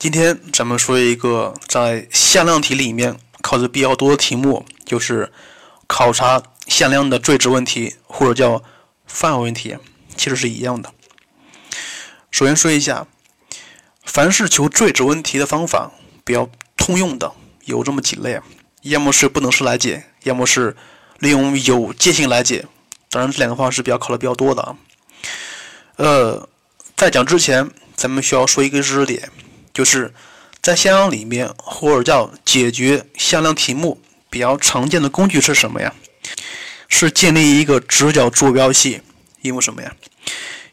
今天咱们说一个在向量题里面考的比较多的题目，就是考察向量的最值问题，或者叫范围问题，其实是一样的。首先说一下，凡是求最值问题的方法，比较通用的有这么几类，要么是不等式来解，要么是利用有界性来解。当然，这两个方式比较考的比较多的啊。呃，在讲之前，咱们需要说一个知识点。就是在向量里面，或者叫解决向量题目比较常见的工具是什么呀？是建立一个直角坐标系。因为什么呀？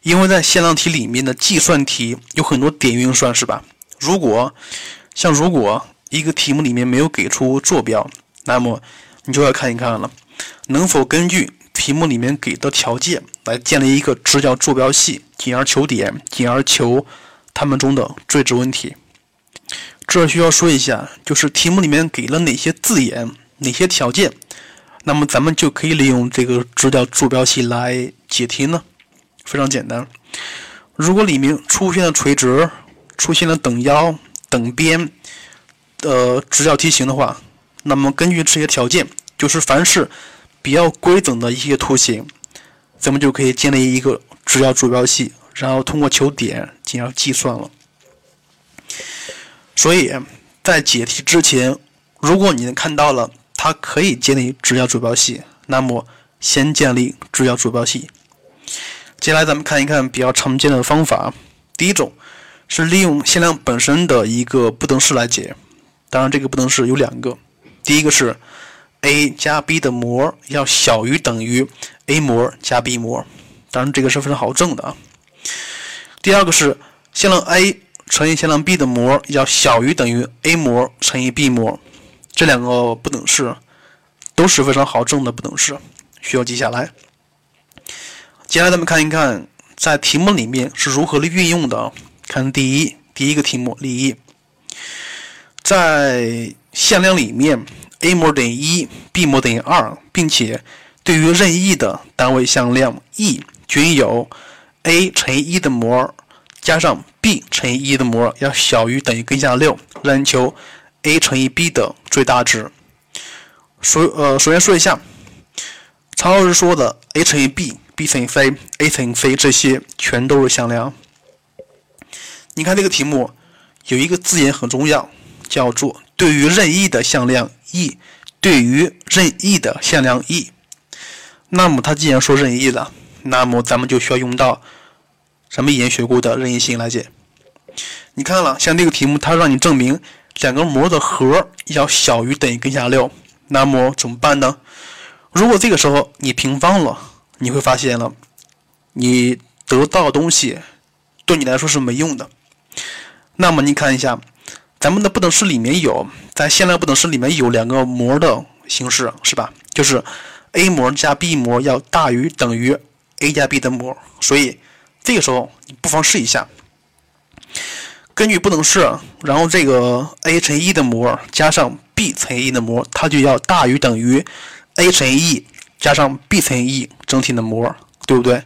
因为在向量题里面的计算题有很多点运算，是吧？如果像如果一个题目里面没有给出坐标，那么你就要看一看了，能否根据题目里面给的条件来建立一个直角坐标系，进而求点，进而求。它们中的最值问题，这需要说一下，就是题目里面给了哪些字眼、哪些条件，那么咱们就可以利用这个直角坐标系来解题呢？非常简单，如果里面出现了垂直、出现了等腰、等边的直角梯形的话，那么根据这些条件，就是凡是比较规整的一些图形，咱们就可以建立一个直角坐标系。然后通过求点进行计算了。所以在解题之前，如果你看到了它可以建立直角坐标系，那么先建立直角坐标系。接下来咱们看一看比较常见的方法。第一种是利用向量本身的一个不等式来解。当然，这个不等式有两个。第一个是 a 加 b 的模要小于等于 a 模加 b 模。当然，这个是非常好证的啊。第二个是向量 a 乘以向量 b 的模要小于等于 a 模乘以 b 模，这两个不等式都是非常好证的不等式，需要记下来。接下来咱们看一看在题目里面是如何的运用的。看第一第一个题目例一，在向量里面 a 模等于一，b 模等于二，并且对于任意的单位向量 e 均有。A 乘以一的模加上 b 乘以一的模要小于等于根下六，让你求 a 乘以 b 的最大值。首呃，首先说一下，常老师说的 a 乘以 b，b 乘以 c，a 乘以 c 这些全都是向量。你看这个题目有一个字眼很重要，叫做对于任意的向量 e，对于任意的向量 e。那么它既然说任意了，那么咱们就需要用到。咱们以前学过的任意性来解，你看了，像这个题目，它让你证明两个模的和要小于等于根下六，那么怎么办呢？如果这个时候你平方了，你会发现了，你得到的东西对你来说是没用的。那么你看一下，咱们的不等式里面有，在向量不等式里面有两个模的形式，是吧？就是 a 模加 b 模要大于等于 a 加 b 的模，所以。这个时候，你不妨试一下，根据不等式，然后这个 a 乘以一的模加上 b 乘以一的模，它就要大于等于 a 乘以 e 加上 b 乘以 e 整体的模，对不对？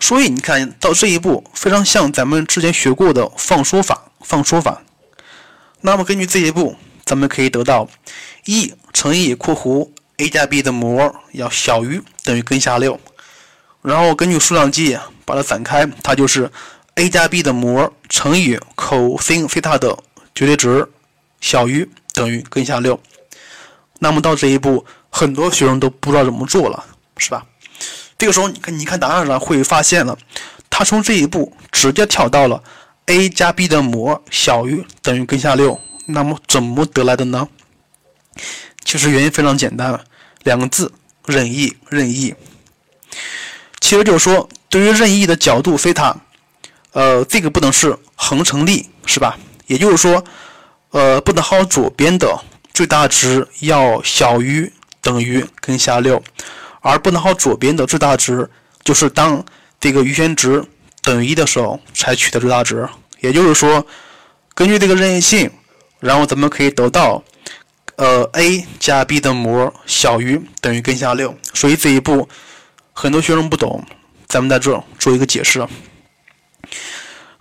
所以你看到这一步，非常像咱们之前学过的放缩法，放缩法。那么根据这一步，咱们可以得到 e 乘以括弧 a 加 b 的模要小于等于根下六。然后根据数量积把它展开，它就是 a 加 b 的模乘以 cos 西塔的绝对值小于等于根下六。那么到这一步，很多学生都不知道怎么做了，是吧？这个时候，你看，你看答案上会发现了，他从这一步直接跳到了 a 加 b 的模小于等于根下六。那么怎么得来的呢？其实原因非常简单，两个字：任意，任意。其实就是说，对于任意的角度西塔，呃，这个不等式恒成立，是吧？也就是说，呃，不等号左边的最大值要小于等于根下六，而不等号左边的最大值就是当这个余弦值等于一的时候才取的最大值。也就是说，根据这个任意性，然后咱们可以得到，呃，a 加 b 的模小于等于根下六，所以这一步。很多学生不懂，咱们在这做一个解释。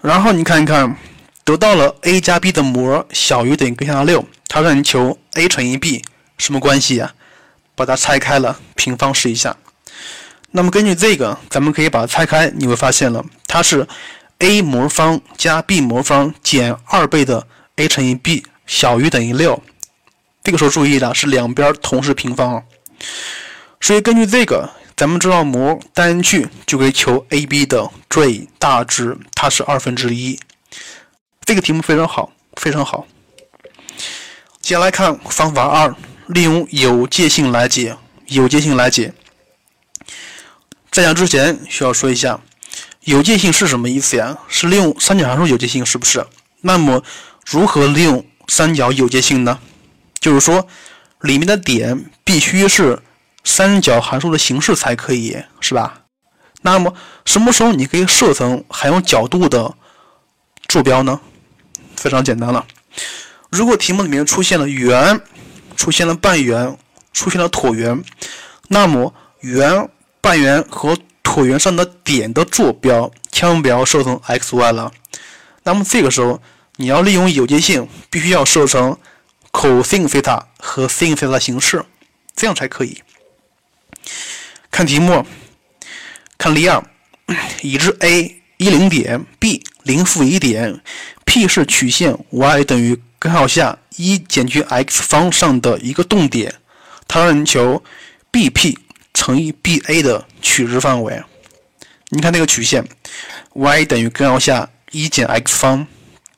然后你看一看，得到了 a 加 b 的模小于等于根号六，它让你求 a 乘以 b 什么关系呀？把它拆开了，平方试一下。那么根据这个，咱们可以把它拆开，你会发现了，它是 a 模方加 b 模方减二倍的 a 乘以 b 小于等于六。这个时候注意了，是两边同时平方。所以根据这个，咱们知道模单去就可以求 a b 的最大值，它是二分之一。这个题目非常好，非常好。接下来看方法二，利用有界性来解。有界性来解。在讲之前需要说一下，有界性是什么意思呀？是利用三角函数有界性，是不是？那么如何利用三角有界性呢？就是说，里面的点必须是三角函数的形式才可以，是吧？那么什么时候你可以设成含有角度的坐标呢？非常简单了，如果题目里面出现了圆、出现了半圆、出现了椭圆，那么圆、半圆和椭圆上的点的坐标千万不要设成 x、y 了。那么这个时候你要利用有界性，必须要设成 cosine 西塔和 sin 西塔形式，这样才可以。看题目，看例二，已知 a 一零点，b 零负一点。P 是曲线 y 等于根号下一减去 x 方上的一个动点，它让你求 BP 乘以 BA 的取值范围。你看那个曲线 y 等于根号下一减 x 方，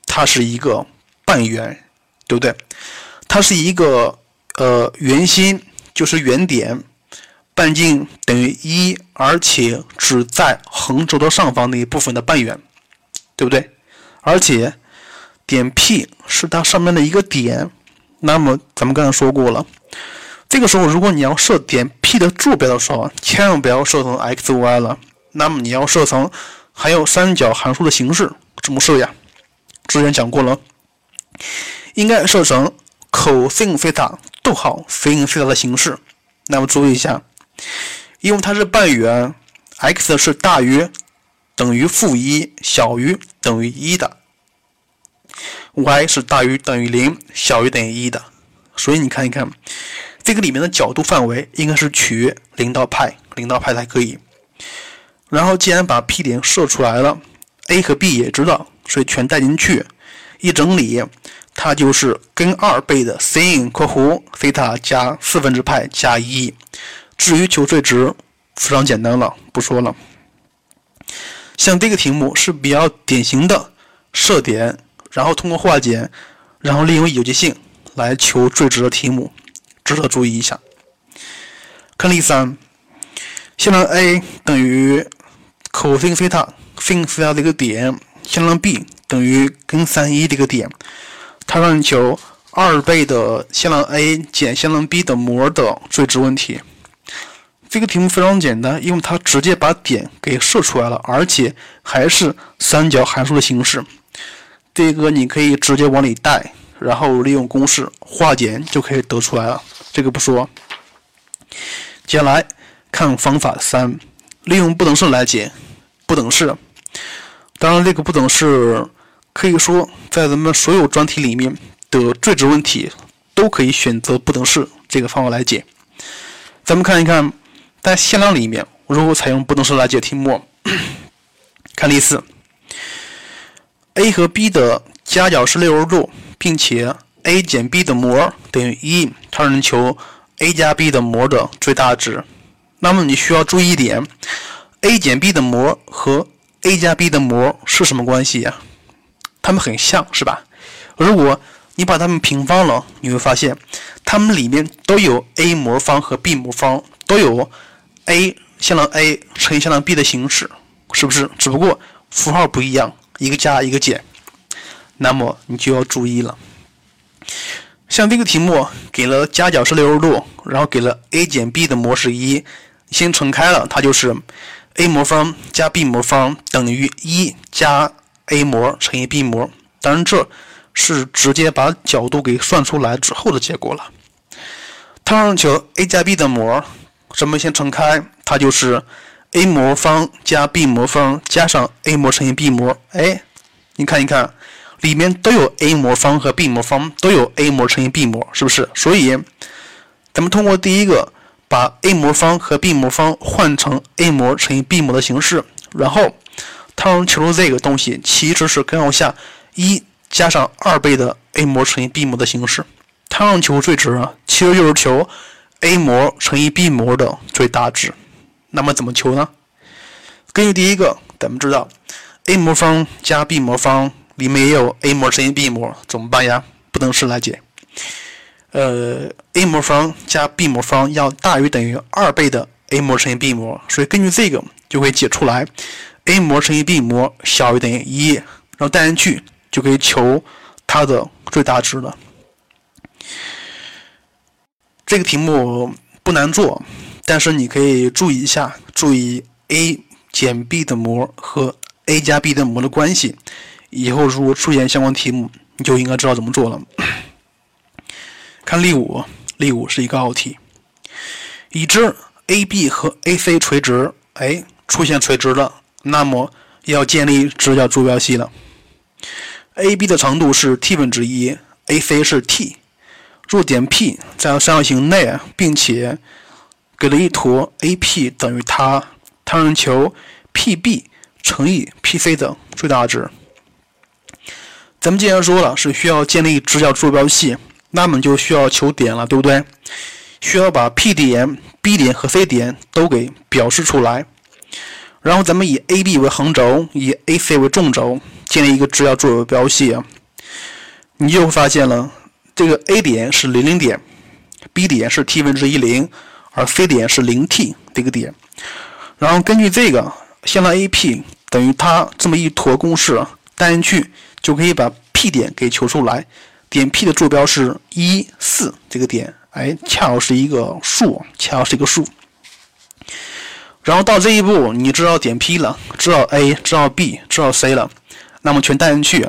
它是一个半圆，对不对？它是一个呃圆心，就是圆点，半径等于一，而且只在横轴的上方那一部分的半圆，对不对？而且。点 P 是它上面的一个点，那么咱们刚才说过了，这个时候如果你要设点 P 的坐标的时候，千万不要设成 x、y 了，那么你要设成含有三角函数的形式，怎么设呀？之前讲过了，应该设成 cosine 西塔逗号 sin 西塔的形式。那么注意一下，因为它是半圆，x 是大于等于负一，小于等于一的。y 是大于等于零，小于等于一的，所以你看一看，这个里面的角度范围应该是取零到派，零到派才可以。然后既然把 P 点设出来了，a 和 b 也知道，所以全带进去，一整理，它就是根二倍的 sin 括弧西塔加四分之派加一。至于求最值，非常简单了，不说了。像这个题目是比较典型的设点。然后通过化简，然后利用有界性来求最值的题目，值得注意一下。看例三，向量 a 等于 cosin 西塔 sin 西塔的一个点，向量 b 等于根三一这个点，它让你求二倍的向量 a 减向量 b 的模的最值问题。这个题目非常简单，因为它直接把点给设出来了，而且还是三角函数的形式。这个你可以直接往里带，然后利用公式化简就可以得出来了。这个不说。接下来看方法三，利用不等式来解不等式。当然，这个不等式可以说在咱们所有专题里面的最值问题都可以选择不等式这个方法来解。咱们看一看，在向量里面如果采用不等式来解题目。看例四。a 和 b 的夹角是六十度，并且 a 减 b 的模等于一，它让你求 a 加 b 的模的最大值。那么你需要注意一点，a 减 b 的模和 a 加 b 的模是什么关系呀？它们很像是吧？如果你把它们平方了，你会发现它们里面都有 a 模方和 b 模方，都有 a 向量 a 乘以向量 b 的形式，是不是？只不过符号不一样。一个加一个减，那么你就要注意了。像这个题目给了夹角是六十度，然后给了 a 减 b 的模是一，先乘开了，它就是 a 模方加 b 模方等于一加 a 模乘以 b 模。当然这是直接把角度给算出来之后的结果了。它让求 a 加 b 的模，咱们先乘开，它就是。a 模方加 b 模方加上 a 模乘以 b 模，哎，你看一看，里面都有 a 模方和 b 模方，都有 a 模乘以 b 模，是不是？所以，咱们通过第一个，把 a 模方和 b 模方换成 a 模乘以 b 模的形式，然后，它让求这个东西，其实是根号下一加上二倍的 a 模乘以 b 模的形式。它让求最值，其实就是求 a 模乘以 b 模的最大值。那么怎么求呢？根据第一个，咱们知道 a 模方加 b 模方。里面也有 a 模乘以 b 模，怎么办呀？不等式来解。呃，a 模方加 b 模方要大于等于二倍的 a 模乘以 b 模，所以根据这个就可以解出来 a 模乘以 b 模小于等于一，然后带进去就可以求它的最大值了。这个题目不难做，但是你可以注意一下，注意 a 减 b 的模和 a 加 b 的模的关系。以后如果出现相关题目，你就应该知道怎么做了。看例五，例五是一个奥题，已知 AB 和 AC 垂直，哎，出现垂直了，那么要建立直角坐标系了。AB 的长度是 t 分之一，AC 是 t，若点 P 在三角形内，并且给了一坨 AP 等于它，它让求 PB 乘以 PC 的最大值。咱们既然说了是需要建立直角坐标系，那么就需要求点了，对不对？需要把 P 点、B 点和 C 点都给表示出来。然后咱们以 AB 为横轴，以 AC 为纵轴，建立一个直角坐标系啊。你就会发现了，这个 A 点是零零点，B 点是 t 分之一零，而 C 点是零 t 这个点。然后根据这个，向量 AP 等于它这么一坨公式带进去。就可以把 P 点给求出来，点 P 的坐标是一四这个点，哎，恰好是一个数，恰好是一个数。然后到这一步，你知道点 P 了，知道 A，知道 B，知道 C 了，那么全带进去，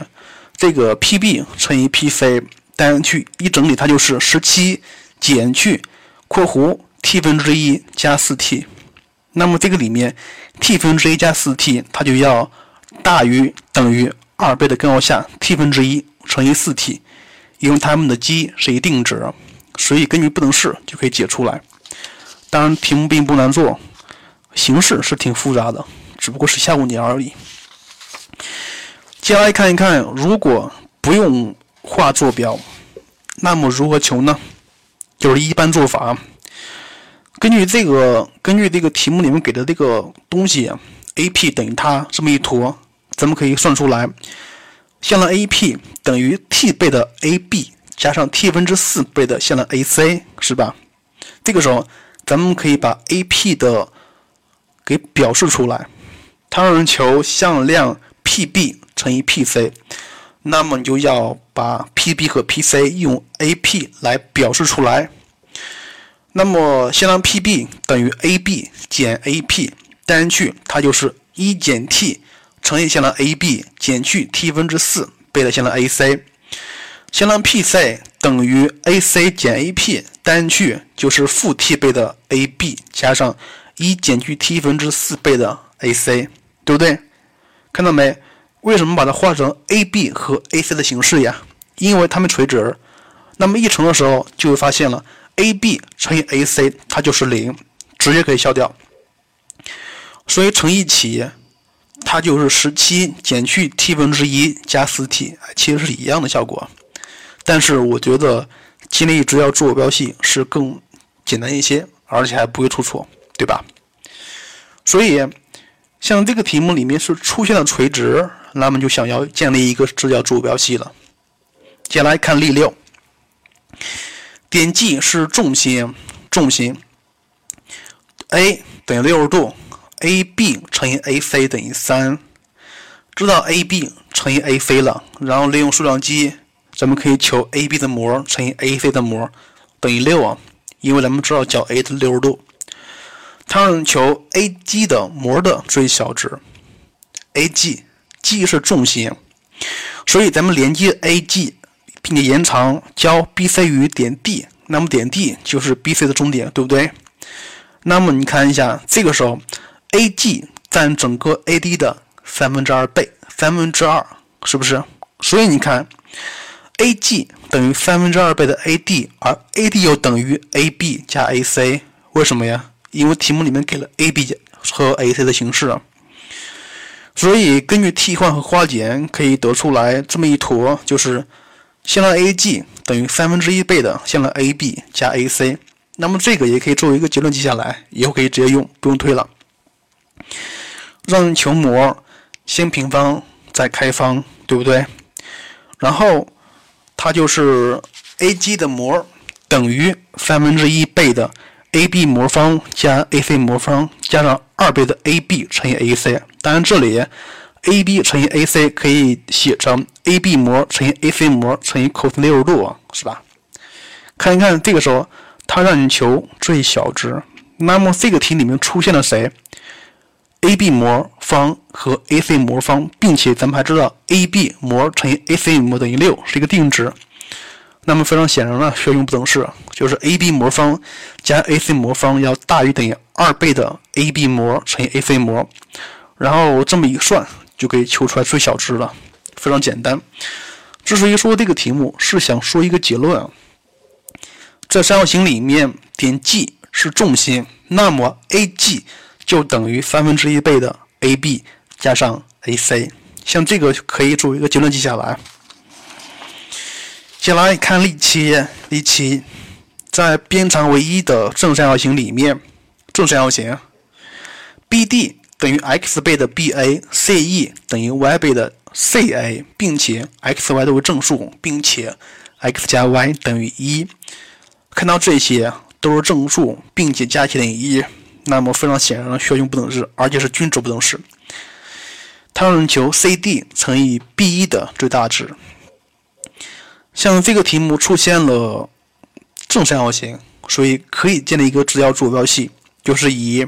这个 PB 乘以 PC 单去一整理，它就是十七减去括弧 T 分之一加四 T，那么这个里面 T 分之一加四 T，它就要大于等于。二倍的根号下 t 分之一乘以四 t，因为它们的积是一定值，所以根据不等式就可以解出来。当然，题目并不难做，形式是挺复杂的，只不过是吓唬你而已。接下来看一看，如果不用画坐标，那么如何求呢？就是一般做法，根据这个，根据这个题目里面给的这个东西，AP 等于它这么一坨。咱们可以算出来，向量 AP 等于 t 倍的 AB 加上 t 分之四倍的向量 AC，是吧？这个时候，咱们可以把 AP 的给表示出来。它让人求向量 PB 乘以 PC，那么你就要把 PB 和 PC 用 AP 来表示出来。那么向量 PB 等于 AB 减 AP，带进去它就是一减 t。乘以向量 AB 减去 t 分之四倍的向量 AC，向量 PC 等于 AC 减 AP，带进去就是负 t 倍的 AB 加上一减去 t 分之四倍的 AC，对不对？看到没？为什么把它画成 AB 和 AC 的形式呀？因为它们垂直。那么一乘的时候就会发现了，AB 乘以 AC 它就是零，直接可以消掉。所以乘一起。它就是十七减去 t 分之一加四 t，其实是一样的效果。但是我觉得建立直角坐标系是更简单一些，而且还不会出错，对吧？所以像这个题目里面是出现了垂直，那么就想要建立一个直角坐标系了。接下来看例六，点 G 是重心，重心 A 等于六十度。AB 乘以 AC 等于三，知道 AB 乘以 AC 了，然后利用数量积，咱们可以求 AB 的模乘以 AC 的模等于六啊，因为咱们知道角 A 的六十度。它让求 AG 的模的最小值，AG G 是重心，所以咱们连接 AG，并且延长交 BC 于点 D，那么点 D 就是 BC 的终点，对不对？那么你看一下，这个时候。AG 占整个 AD 的三分之二倍，三分之二是不是？所以你看，AG 等于三分之二倍的 AD，而 AD 又等于 AB 加 AC，为什么呀？因为题目里面给了 AB 和 AC 的形式。所以根据替换和化简，可以得出来这么一坨，就是向量 AG 等于三分之一倍的向量 AB 加 AC。那么这个也可以作为一个结论记下来，以后可以直接用，不用推了。让求模先平方再开方，对不对？然后它就是 AG 的模等于三分之一倍的 AB 模方加 AC 模方加上二倍的 AB 乘以 AC。当然这里 AB 乘以 AC 可以写成 AB 模乘以 AC 模乘以 cos 六十度，是吧？看一看这个时候。它让你求最小值，那么这个题里面出现了谁？AB 模方和 AC 模方，并且咱们还知道 AB 模乘以 AC 模等于六，是一个定值。那么非常显然呢，需要用不等式，就是 AB 模方加 AC 模方要大于等于二倍的 AB 模乘以 AC 模，然后这么一算就可以求出来最小值了，非常简单。之所以说这个题目，是想说一个结论啊。在三角形里面，点 G 是重心，那么 AG 就等于三分之一倍的 AB 加上 AC。像这个可以作为一个结论记下来。接下来看例七，例七，在边长为一的正三角形里面，正三角形 BD 等于 x 倍的 BA，CE 等于 y 倍的 CA，并且 x、y 都为正数，并且 x 加 y 等于一。看到这些都是正数，并且加起来等于一，那么非常显然需要用不等式，而且是均值不等式。它让求 CD 乘以 B1 的最大值。像这个题目出现了正三角形，所以可以建立一个直角坐标系，就是以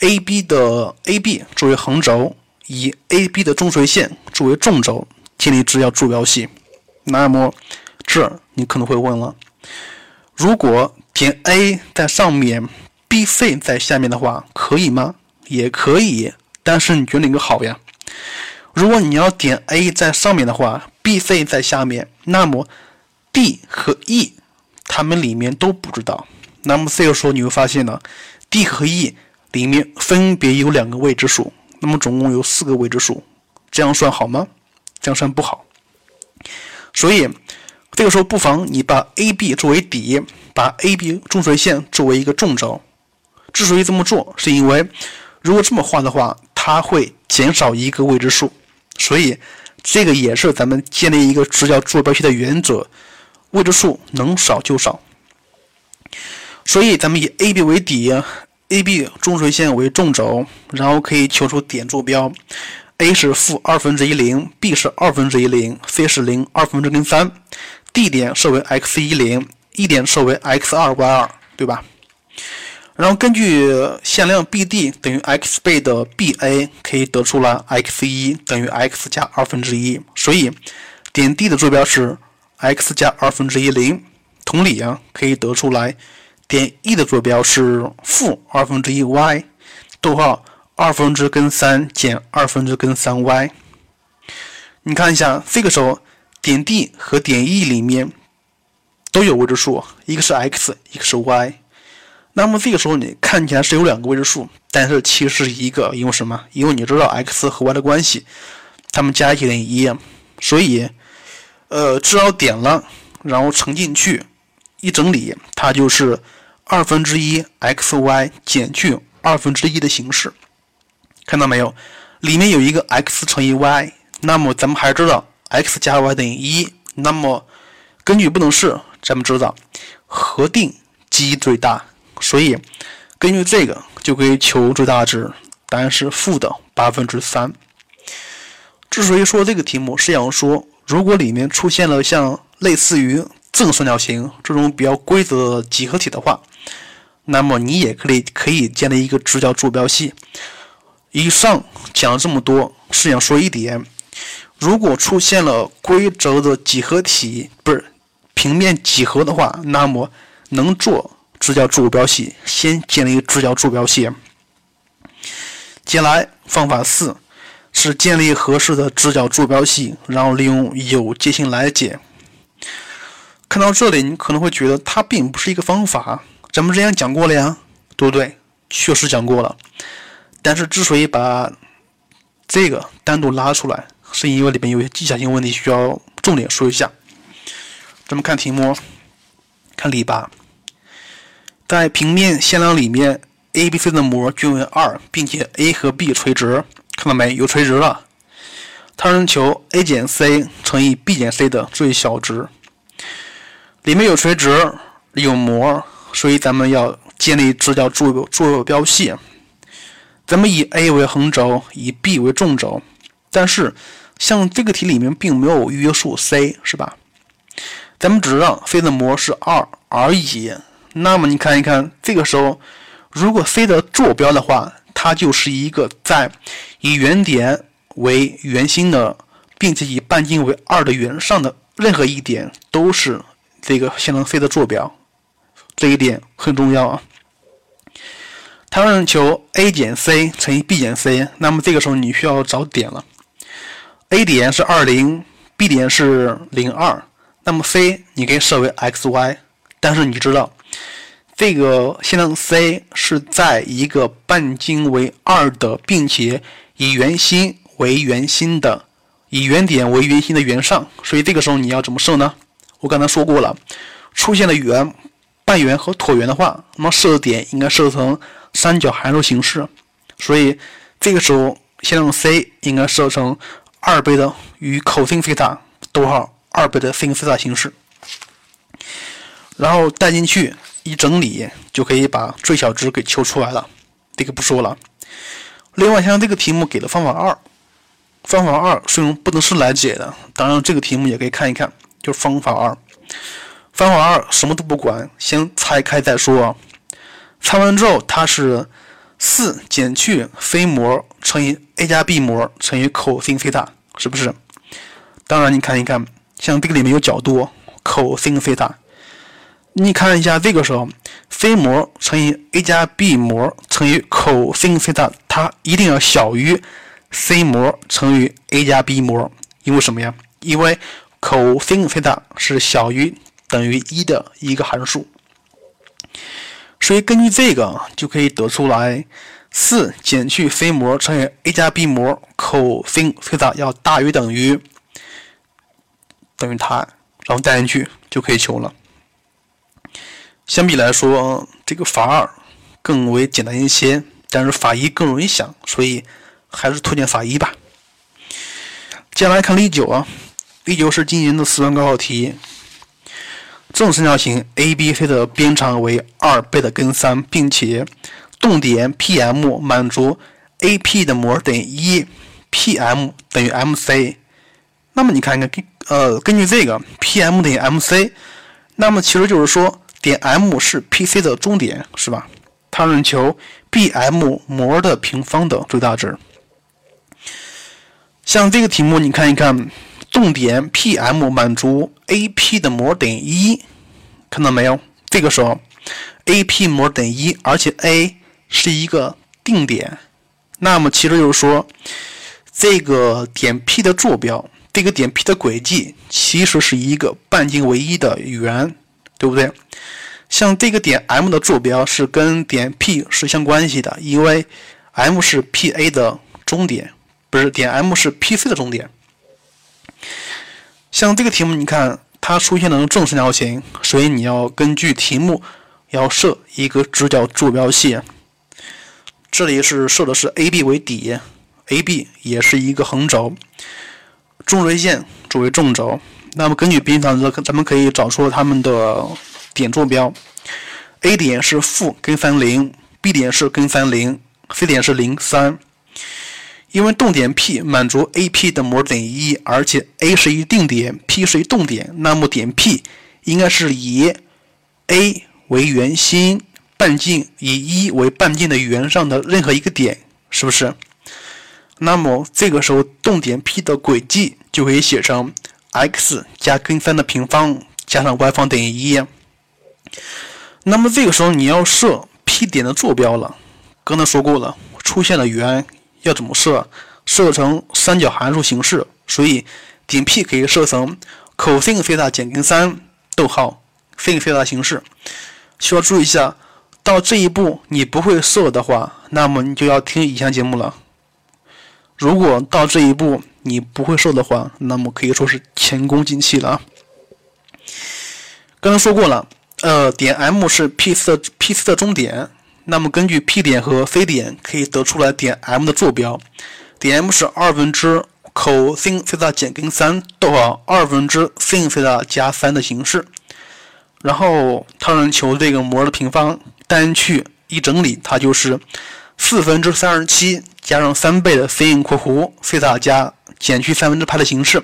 AB 的 AB 作为横轴，以 AB 的中垂线作为纵轴，建立直角坐标系。那么这你可能会问了。如果点 A 在上面，B、C 在下面的话，可以吗？也可以，但是你觉得哪个好呀？如果你要点 A 在上面的话，B、C 在下面，那么 D 和 E 它们里面都不知道。那么这个时候你会发现呢，D 和 E 里面分别有两个未知数，那么总共有四个未知数，这样算好吗？这样算不好。所以。这个时候不妨你把 AB 作为底，把 AB 中垂线作为一个纵轴。之所以这么做，是因为如果这么画的话，它会减少一个未知数。所以这个也是咱们建立一个直角坐标系的原则：未知数能少就少。所以咱们以 AB 为底，AB 中垂线为纵轴，然后可以求出点坐标。A 是负二分之一零，B 是二分之一零，C 是零二分之零三。D 点设为 x 一零，E 点设为 x 二 y 二，对吧？然后根据向量 BD 等于 x 倍的 BA，可以得出来 x 一等于 x 加二分之一，所以点 D 的坐标是 x 加二分之一零。同理啊，可以得出来点 E 的坐标是负二分之一 y，逗号二分之根三减二分之根三 y。你看一下，这个时候。点 D 和点 E 里面都有未知数，一个是 x，一个是 y。那么这个时候你看起来是有两个未知数，但是其实是一个，因为什么？因为你知道 x 和 y 的关系，它们加一起等于一，所以呃，知道点了，然后乘进去，一整理，它就是二分之一 xy 减去二分之一的形式。看到没有？里面有一个 x 乘以 y，那么咱们还知道。x 加 y 等于一，那么根据不等式，咱们知道核定积最大，所以根据这个就可以求最大值，答案是负的八分之三。之所以说这个题目是想说，如果里面出现了像类似于正三角形这种比较规则的几何体的话，那么你也可以可以建立一个直角坐标系。以上讲了这么多，是想说一点。如果出现了规则的几何体，不是平面几何的话，那么能做直角坐标系，先建立一个直角坐标系。接下来方法四，是建立合适的直角坐标系，然后利用有界性来解。看到这里，你可能会觉得它并不是一个方法，咱们之前讲过了呀，对不对？确实讲过了。但是之所以把这个单独拉出来，是因为里面有些技巧性问题需要重点说一下。咱们看题目，看例八，在平面向量里面，A、B、C 的模均为二，并且 A 和 B 垂直，看到没有？垂直了。他让求 A 减 C 乘以 B 减 C 的最小值。里面有垂直，有模，所以咱们要建立直角坐坐标系。咱们以 A 为横轴，以 B 为纵轴。但是，像这个题里面并没有约束 C，是吧？咱们只知道 C 的模是二而已。那么你看一看，这个时候，如果 C 的坐标的话，它就是一个在以原点为圆心的，并且以半径为二的圆上的任何一点都是。这个向量 C 的坐标，这一点很重要啊。它让求 A 减 C 乘以 B 减 C，那么这个时候你需要找点了。A 点是二零，B 点是零二，那么 C 你可以设为 x y，但是你知道这个向量 C 是在一个半径为二的，并且以圆心为圆心的，以原点为圆心的圆上，所以这个时候你要怎么设呢？我刚才说过了，出现了圆、半圆和椭圆的话，那么设点应该设成三角函数形式。所以这个时候，向量 C 应该设成二倍的与 cos 西塔逗号二倍的 sin 西塔形式，然后带进去一整理，就可以把最小值给求出来了。这个不说了。另外，像这个题目给的方法二，方法二是用不等式来解的。当然，这个题目也可以看一看。就是方法二，方法二什么都不管，先拆开再说。拆完之后，它是四减去非模乘以 a 加 b 模乘以 cos 西塔，是不是？当然，你看一看，像这个里面有角度 cos 西塔，你看一下这个时候，非模乘以 a 加 b 模乘以 cos 西塔，它一定要小于 c 模乘以 a 加 b 模，因为什么呀？因为 cos 西塔是小于等于一的一个函数，所以根据这个就可以得出来，四减去 c 模乘以 a 加 b 模 cos 西塔要大于等于等于它，然后带进去就可以求了。相比来说，这个法二更为简单一些，但是法一更容易想，所以还是推荐法一吧。接下来看例九啊。例九是今年的四川高考题，正三角形 ABC 的边长为二倍的根三，并且动点 PM 满足 AP 的模等于一，PM 等于 MC。那么你看看，根呃根据这个 PM 等于 MC，那么其实就是说点 M 是 PC 的中点，是吧？它让你求 BM 模的平方的最大值。像这个题目，你看一看。动点 PM 满足 AP 的模等于一，看到没有？这个时候 AP 模等于一，而且 A 是一个定点，那么其实就是说，这个点 P 的坐标，这个点 P 的轨迹其实是一个半径为一的圆，对不对？像这个点 M 的坐标是跟点 P 是相关系的，因为 M 是 PA 的终点，不是点 M 是 PC 的终点。像这个题目，你看它出现了正三角形，所以你要根据题目要设一个直角坐标系。这里是设的是 AB 为底，AB 也是一个横轴，中垂线作为纵轴。那么根据边长值，咱们可以找出它们的点坐标。A 点是负根三零，B 点是根三零，C 点是零三。因为动点 P 满足 AP 的模等于一，而且 A 是一定点，P 是一动点，那么点 P 应该是以 A 为圆心，半径以一为半径的圆上的任何一个点，是不是？那么这个时候动点 P 的轨迹就可以写成 x 加根三的平方加上 y 方等于一。那么这个时候你要设 P 点的坐标了，刚才说过了，出现了圆。要怎么设？设成三角函数形式，所以点 P 可以设成 cos 西塔减根三逗号 sin 西塔形式。需要注意一下，到这一步你不会设的话，那么你就要听以下节目了。如果到这一步你不会设的话，那么可以说是前功尽弃了啊。刚刚说过了，呃，点 M 是 P 四 P 四的终点。那么根据 P 点和 C 点可以得出来点 M 的坐标，点 M 是二分之 cos 西塔减根三逗号二分之 sin 西塔加三的形式，然后它让求这个模的平方，单去一整理，它就是四分之三十七加上三倍的 sin 括弧西塔加减去三分之派的形式，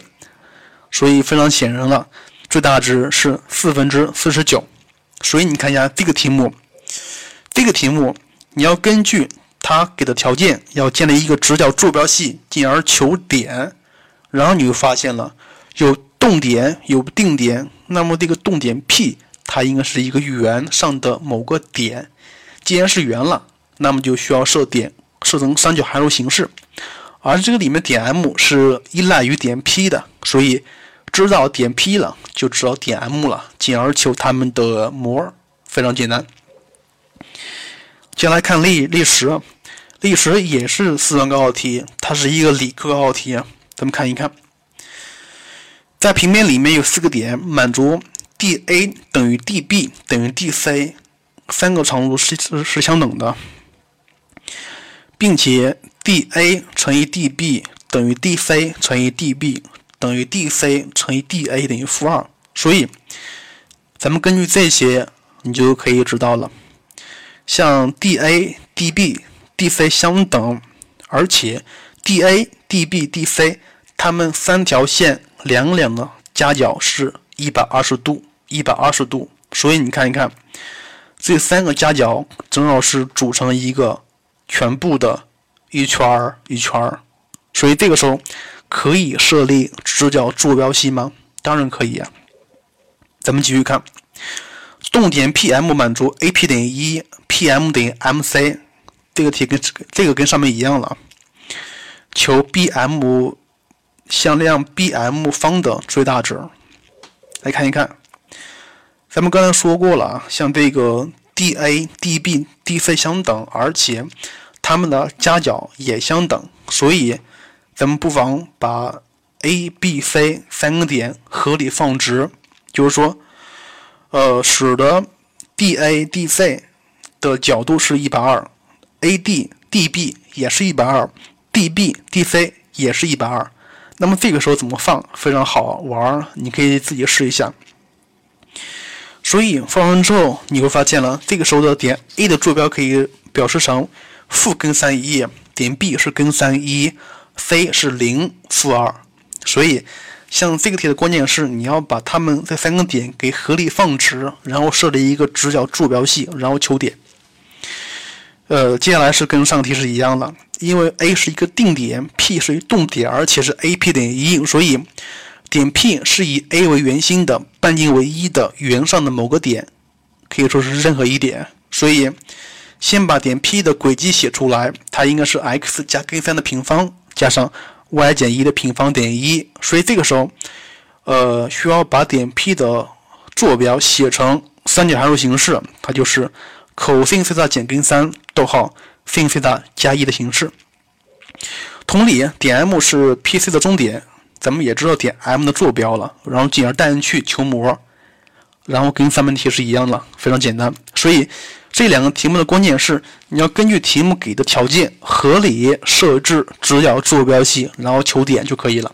所以非常显然了，最大值是四分之四十九，所以你看一下这个题目。这个题目你要根据它给的条件，要建立一个直角坐标系，进而求点。然后你就发现了有动点有定点，那么这个动点 P 它应该是一个圆上的某个点。既然是圆了，那么就需要设点，设成三角函数形式。而这个里面点 M 是依赖于点 P 的，所以知道点 P 了，就知道点 M 了，进而求它们的模，非常简单。接下来看历历史，历史也是四川高考题，它是一个理科高考题。咱们看一看，在平面里面有四个点，满足 dA 等于 dB 等于 dC 三个长度是是是相等的，并且 dA 乘以 dB 等于 dC 乘以 dB 等于 dC 乘以 dA 等于负二。所以，咱们根据这些，你就可以知道了。像 dA、dB、dC 相等，而且 dA、dB、dC 它们三条线两两的夹角是一百二十度，一百二十度。所以你看一看，这三个夹角正好是组成一个全部的一圈儿一圈儿。所以这个时候可以设立直角坐标系吗？当然可以啊。咱们继续看。动点 P_M 满足 A_P 等于一，P_M 等于 M_C，这个题跟这个跟上面一样了。求 B_M 向量 B_M 方的最大值。来看一看，咱们刚才说过了啊，像这个 D_A、D_B、D_C 相等，而且它们的夹角也相等，所以咱们不妨把 A、B、C 三个点合理放直，就是说。呃，使得 DA、DC 的角度是一百二，AD、DB 也是一百二，DB、DC 也是一百二。那么这个时候怎么放？非常好玩，你可以自己试一下。所以放完之后，你会发现了，这个时候的点 A 的坐标可以表示成负根三一，点 B 是根三一，C 是零负二，所以。像这个题的关键是你要把它们这三个点给合理放直，然后设立一个直角坐标系，然后求点。呃，接下来是跟上题是一样的，因为 A 是一个定点，P 是一动点，而且是 AP 等于一，所以点 P 是以 A 为圆心的半径为一的圆上的某个点，可以说是任何一点。所以先把点 P 的轨迹写出来，它应该是 x 加根三的平方加上。y 减一的平方等于一，所以这个时候，呃，需要把点 P 的坐标写成三角函数形式，它就是 cos 西塔减根三逗号 sin 西塔加一的形式。同理，点 M 是 PC 的终点，咱们也知道点 M 的坐标了，然后进而带进去求模，然后跟三门题是一样的，非常简单。所以。这两个题目的关键是，你要根据题目给的条件合理设置直角坐标系，然后求点就可以了。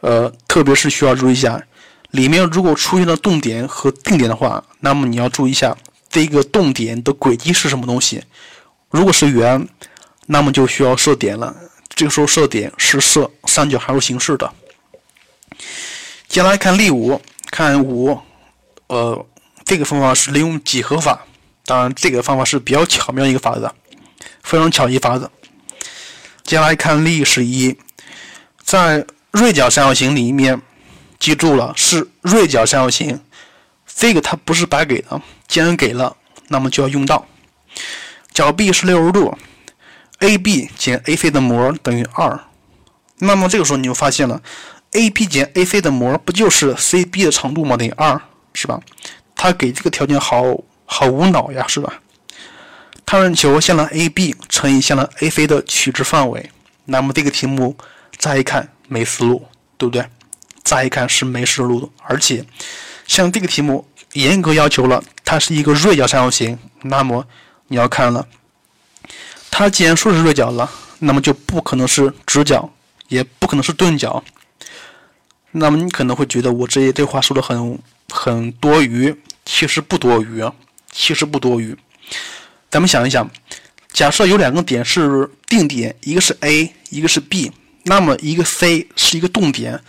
呃，特别是需要注意一下，里面如果出现了动点和定点的话，那么你要注意一下这个动点的轨迹是什么东西。如果是圆，那么就需要设点了。这个时候设点是设三角函数形式的。接下来看例五，看五，呃，这个方法是利用几何法。当然，这个方法是比较巧妙一个法子，非常巧一法子。接下来看例十一，在锐角三角形里面，记住了是锐角三角形，这个它不是白给的，既然给了，那么就要用到。角 B 是六十度 AB 减 AC 的模等于二。那么这个时候你就发现了，AB 减 AC 的模不就是 CB 的长度吗？等于二，是吧？他给这个条件好好无脑呀，是吧？他让求向量 AB 乘以向量 AC 的取值范围。那么这个题目乍一看没思路，对不对？乍一看是没思路的。而且像这个题目严格要求了，它是一个锐角三角形。那么你要看了，它既然说是锐角了，那么就不可能是直角，也不可能是钝角。那么你可能会觉得我这这话说的很很多余，其实不多余，其实不多余。咱们想一想，假设有两个点是定点，一个是 A，一个是 B，那么一个 C 是一个动点，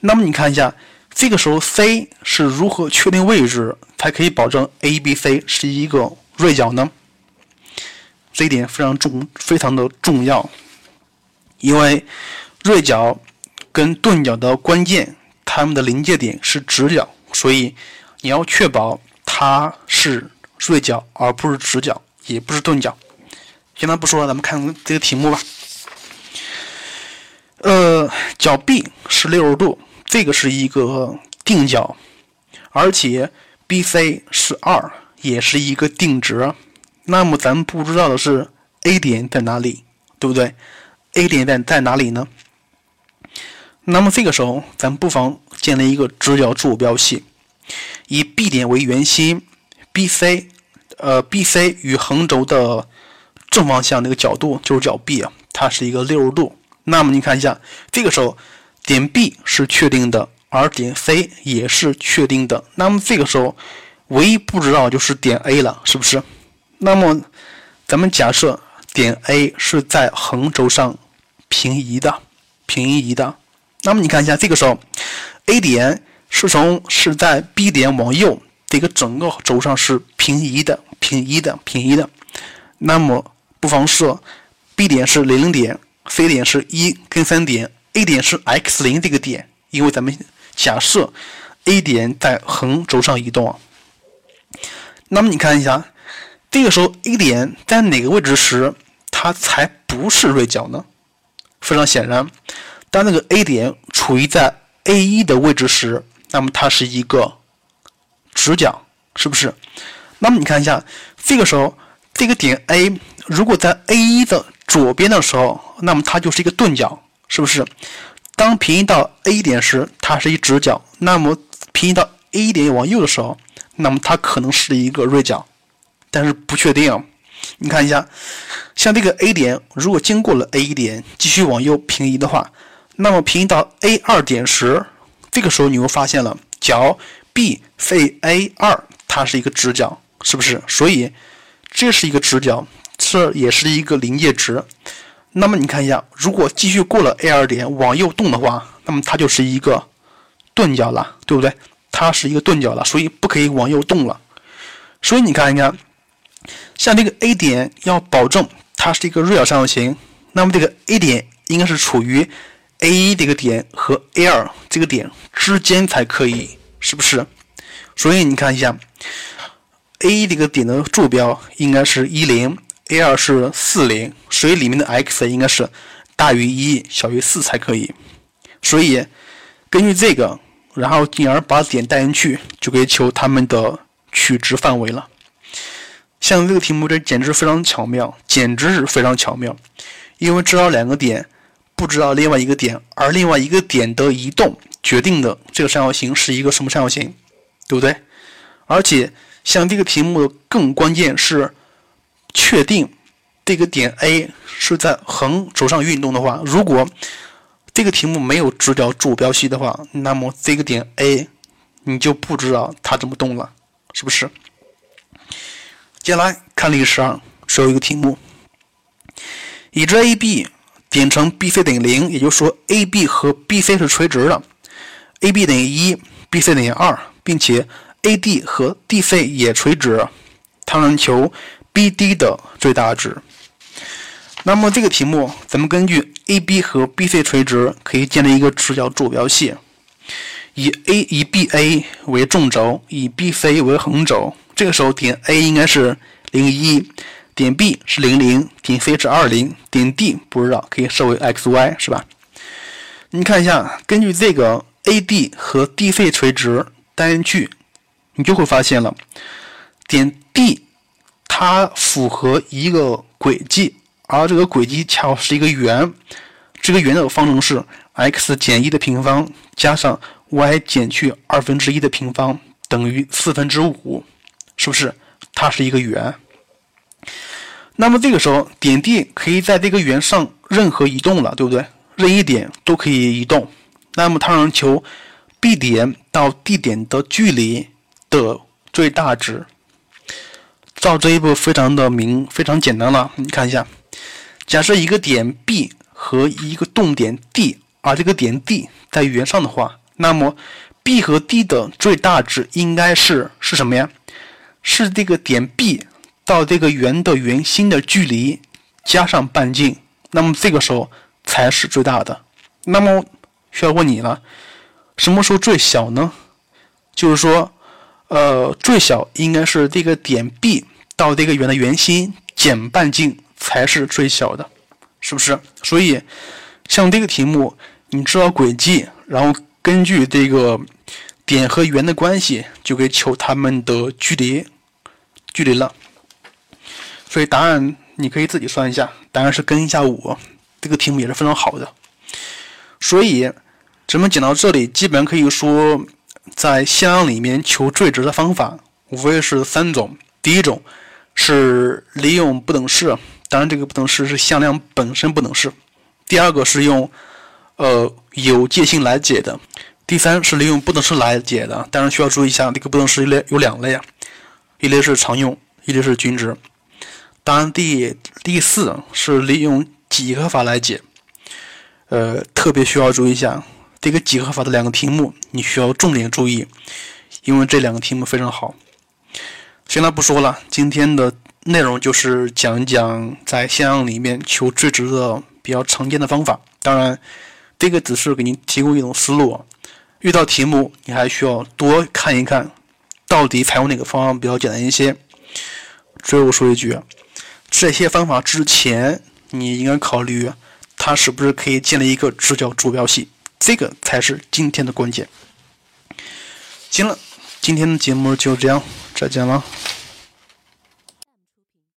那么你看一下，这个时候 C 是如何确定位置才可以保证 A、B、C 是一个锐角呢？这一点非常重，非常的重要，因为锐角跟钝角的关键，它们的临界点是直角，所以你要确保它是锐角而不是直角。也不是钝角，现在不说了，咱们看这个题目吧。呃，角 B 是六十度，这个是一个定角，而且 BC 是二，也是一个定值。那么咱们不知道的是 A 点在哪里，对不对？A 点在在哪里呢？那么这个时候，咱不妨建立一个直角坐标系，以 B 点为圆心，BC。呃，B、C 与横轴的正方向那个角度就是角 B 啊，它是一个六十度。那么你看一下，这个时候点 B 是确定的，而点 C 也是确定的。那么这个时候唯一不知道就是点 A 了，是不是？那么咱们假设点 A 是在横轴上平移的，平移的。那么你看一下，这个时候 A 点是从是在 B 点往右。这个整个轴上是平移的，平移的，平移的。那么不妨设 B 点是零点，C 点是一跟三点，A 点是 x 零这个点，因为咱们假设 A 点在横轴上移动啊。那么你看一下，这个时候 A 点在哪个位置时，它才不是锐角呢？非常显然，当那个 A 点处于在 A 一的位置时，那么它是一个。直角是不是？那么你看一下，这个时候这个点 A 如果在 A 一的左边的时候，那么它就是一个钝角，是不是？当平移到 A 点时，它是一直角；那么平移到 A 点往右的时候，那么它可能是一个锐角，但是不确定。你看一下，像这个 A 点，如果经过了 A 一点，继续往右平移的话，那么平移到 A 二点时，这个时候你又发现了角。B C A 二，它是一个直角，是不是？所以这是一个直角，这也是一个临界值。那么你看一下，如果继续过了 A 二点往右动的话，那么它就是一个钝角了，对不对？它是一个钝角了，所以不可以往右动了。所以你看一看，像这个 A 点要保证它是一个锐角三角形，那么这个 A 点应该是处于 A 一这个点和 A 二这个点之间才可以。是不是？所以你看一下，A 这个点的坐标应该是一零，A 二是四零，所以里面的 x 应该是大于一，小于四才可以。所以根据这个，然后进而把点带进去，就可以求它们的取值范围了。像这个题目，这简直非常巧妙，简直是非常巧妙，因为知道两个点，不知道另外一个点，而另外一个点的移动。决定的这个三角形是一个什么三角形，对不对？而且像这个题目更关键是确定这个点 A 是在横轴上运动的话，如果这个题目没有直角坐标系的话，那么这个点 A 你就不知道它怎么动了，是不是？接下来看例十二，最后一个题目，已知 AB 点成 BC 等于零，也就是说 AB 和 BC 是垂直的。AB 等于一，BC 等于二，并且 AD 和 DC 也垂直，它能求 BD 的最大值。那么这个题目，咱们根据 AB 和 BC 垂直，可以建立一个直角坐标系，以 A 以 BA 为纵轴，以 BC 为横轴。这个时候点 A 应该是零一，点 B 是零零，点 C 是二零，点 D 不知道，可以设为 x y 是吧？你看一下，根据这个 AD 和 DC 垂直单距，你就会发现了，点 D 它符合一个轨迹，而这个轨迹恰好是一个圆，这个圆的方程式 x 减一的平方加上 y 减去二分之一的平方等于四分之五，是不是？它是一个圆。那么这个时候，点 D 可以在这个圆上任何移动了，对不对？任意点都可以移动。那么它让求 B 点到 D 点的距离的最大值。造这一步非常的明，非常简单了。你看一下，假设一个点 B 和一个动点 D，而这个点 D 在圆上的话，那么 B 和 D 的最大值应该是是什么呀？是这个点 B。到这个圆的圆心的距离加上半径，那么这个时候才是最大的。那么需要问你了，什么时候最小呢？就是说，呃，最小应该是这个点 B 到这个圆的圆心减半径才是最小的，是不是？所以像这个题目，你知道轨迹，然后根据这个点和圆的关系，就可以求它们的距离，距离了。所以答案你可以自己算一下，答案是根一下五。这个题目也是非常好的。所以咱们讲到这里，基本可以说，在向量里面求最值的方法无非是三种。第一种是利用不等式，当然这个不等式是向量本身不等式。第二个是用呃有界性来解的。第三是利用不等式来解的。当然需要注意一下，这个不等式类有两类啊，一类是常用，一类是均值。当然，第第四是利用几何法来解，呃，特别需要注意一下这个几何法的两个题目，你需要重点注意，因为这两个题目非常好。行了，不说了，今天的内容就是讲一讲在向量里面求最值的比较常见的方法。当然，这个只是给您提供一种思路，遇到题目你还需要多看一看，到底采用哪个方法比较简单一些。最后说一句。这些方法之前，你应该考虑它是不是可以建立一个直角坐标系，这个才是今天的关键。行了，今天的节目就这样，再见了。